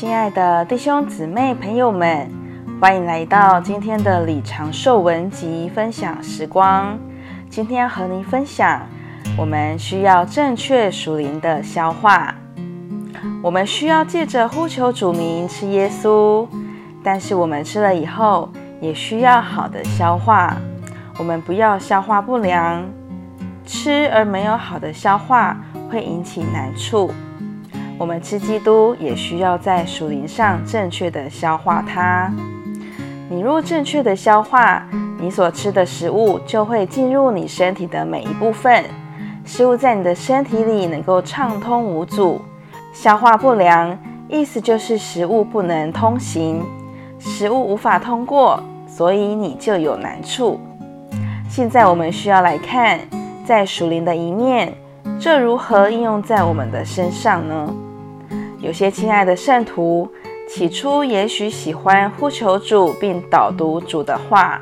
亲爱的弟兄姊妹朋友们，欢迎来到今天的李长寿文集分享时光。今天和您分享，我们需要正确属灵的消化。我们需要借着呼求主名吃耶稣，但是我们吃了以后，也需要好的消化。我们不要消化不良，吃而没有好的消化，会引起难处。我们吃基督也需要在属灵上正确的消化它。你若正确的消化，你所吃的食物就会进入你身体的每一部分，食物在你的身体里能够畅通无阻。消化不良，意思就是食物不能通行，食物无法通过，所以你就有难处。现在我们需要来看，在属灵的一面，这如何应用在我们的身上呢？有些亲爱的圣徒，起初也许喜欢呼求主并导读主的话，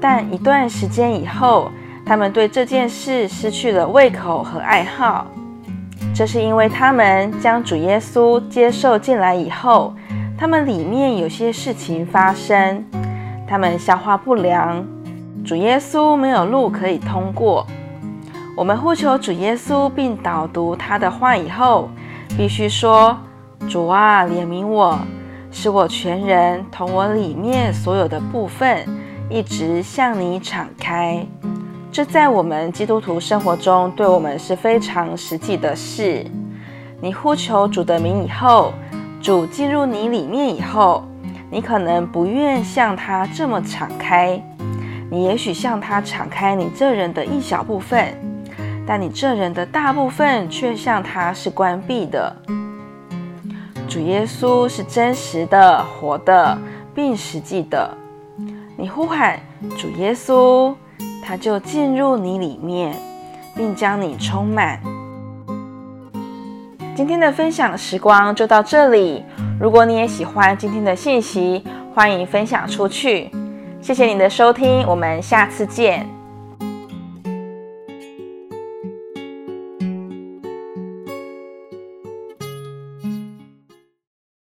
但一段时间以后，他们对这件事失去了胃口和爱好。这是因为他们将主耶稣接受进来以后，他们里面有些事情发生，他们消化不良，主耶稣没有路可以通过。我们呼求主耶稣并导读他的话以后，必须说：“主啊，怜悯我，使我全人同我里面所有的部分，一直向你敞开。”这在我们基督徒生活中，对我们是非常实际的事。你呼求主的名以后，主进入你里面以后，你可能不愿向他这么敞开，你也许向他敞开你这人的一小部分。但你这人的大部分却向他是关闭的。主耶稣是真实的、活的，并实际的。你呼喊主耶稣，他就进入你里面，并将你充满。今天的分享时光就到这里。如果你也喜欢今天的信息，欢迎分享出去。谢谢你的收听，我们下次见。